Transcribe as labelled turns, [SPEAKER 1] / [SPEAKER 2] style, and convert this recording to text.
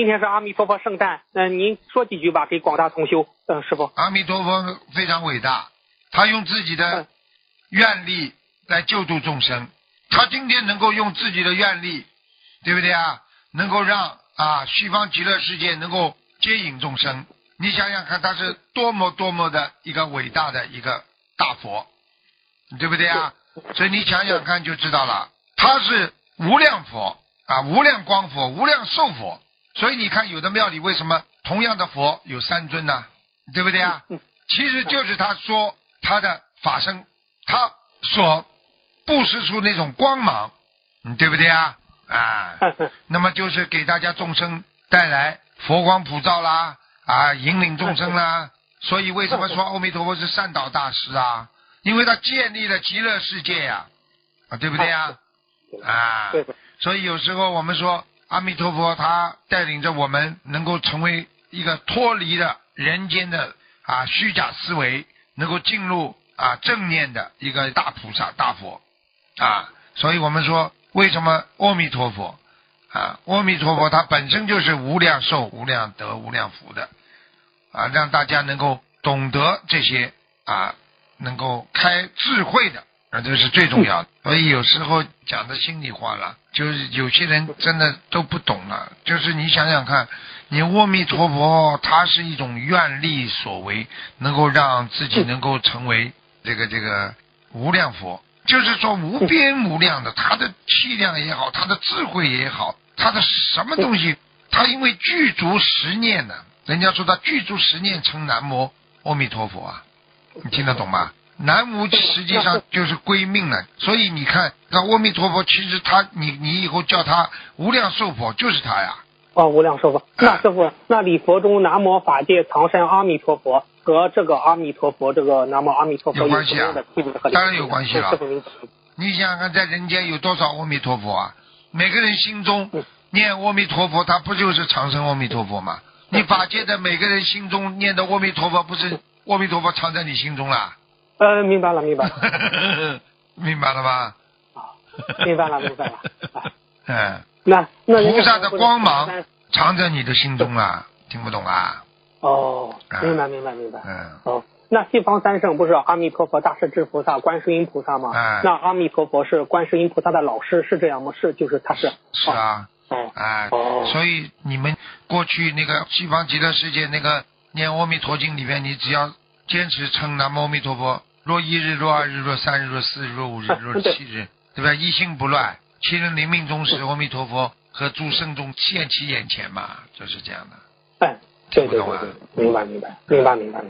[SPEAKER 1] 今天是阿弥陀佛圣诞，嗯、您说几句吧，给广大同修，嗯、师傅。
[SPEAKER 2] 阿弥陀佛非常伟大，他用自己的
[SPEAKER 1] 嗯
[SPEAKER 2] 愿力来救度众生。他今天能够用自己的愿力，对不对啊？能够让啊西方极乐世界能够接引众生。你想想看，他是多么多么的一个伟大的一个大佛，对不对啊？所以你想想看就知道了，他是无量佛啊，无量光佛，无量寿佛。所以你看，有的庙里为什么同样的佛有三尊呢？对不对啊？
[SPEAKER 1] 嗯
[SPEAKER 2] 其实就是他说他的法身，他所布施出那种光芒，嗯，对不对啊？啊，那么就是给大家众生带来佛光普照啦，啊，引领众生啦。所以为什么说阿弥陀佛是善导大师啊？因为他建立了极乐世界呀、啊，对不对呀、啊？所以有时候我们说阿弥陀佛他带领着我们能够成为一个脱离了人间的啊虚假思维，能够进入啊正念的一个大菩萨大佛啊。所以我们说为什么阿弥陀佛啊阿弥陀佛它本身就是无量寿、无量德、无量福的啊，让大家能够懂得这些啊，能够开智慧的。啊，这是最重要的。所以有时候讲的心里话了，就是有些人真的都不懂了。就是你想想看，你阿弥陀佛，他是一种愿力所为，能够让自己能够成为这个这个无量佛，就是说无边无量的，他的气量也好，他的智慧也好，他的什么东西，他因为具足十念呢，人家说他具足十念成南无阿弥陀佛啊，你听得懂吗？南无实际上就是归命了，所以你看，那阿弥陀佛，其实他，你你以后叫他无量寿佛，就是他呀。
[SPEAKER 1] 哦，无量寿佛。那师傅，那礼佛中南无法界藏身阿弥陀佛和这个阿弥陀佛这个南无阿弥陀佛
[SPEAKER 2] 有关系啊当然有关系了你想想看，在人间有多少阿弥陀佛啊？每个人心中
[SPEAKER 1] 嗯
[SPEAKER 2] 念阿弥陀佛，他不就是长生阿弥陀佛吗？你法界的每个人心中念的阿弥陀佛，不是阿弥陀佛藏在你心中了？
[SPEAKER 1] 呃，明白了，明白了，
[SPEAKER 2] 明白了吗？
[SPEAKER 1] 明白了，明白了。啊
[SPEAKER 2] 嗯，
[SPEAKER 1] 那那
[SPEAKER 2] 菩萨的光芒藏在你的心中啊，听不懂啊？
[SPEAKER 1] 哦，
[SPEAKER 2] 啊
[SPEAKER 1] 明白，明白，明白。
[SPEAKER 2] 嗯，
[SPEAKER 1] 哦，那西方三圣不是阿弥陀佛、大势至菩萨、观世音菩萨吗？
[SPEAKER 2] 哎
[SPEAKER 1] 那阿弥陀佛是观世音菩萨的老师，是这样吗？是，就是他是。
[SPEAKER 2] 是啊。
[SPEAKER 1] 哦。
[SPEAKER 2] 哎，
[SPEAKER 1] 哦
[SPEAKER 2] 所以你们过去那个西方极乐世界那个念阿弥陀经里面，你只要坚持称南无阿弥陀佛，若一日、若二日、若三日、若四日、若五日、若七日，对吧？一心不乱，七人临命终时，阿弥陀佛和诸圣众现其眼前嘛，就是这样的。
[SPEAKER 1] 哎，对对
[SPEAKER 2] 听不懂啊
[SPEAKER 1] 对对，明白明白明白明白。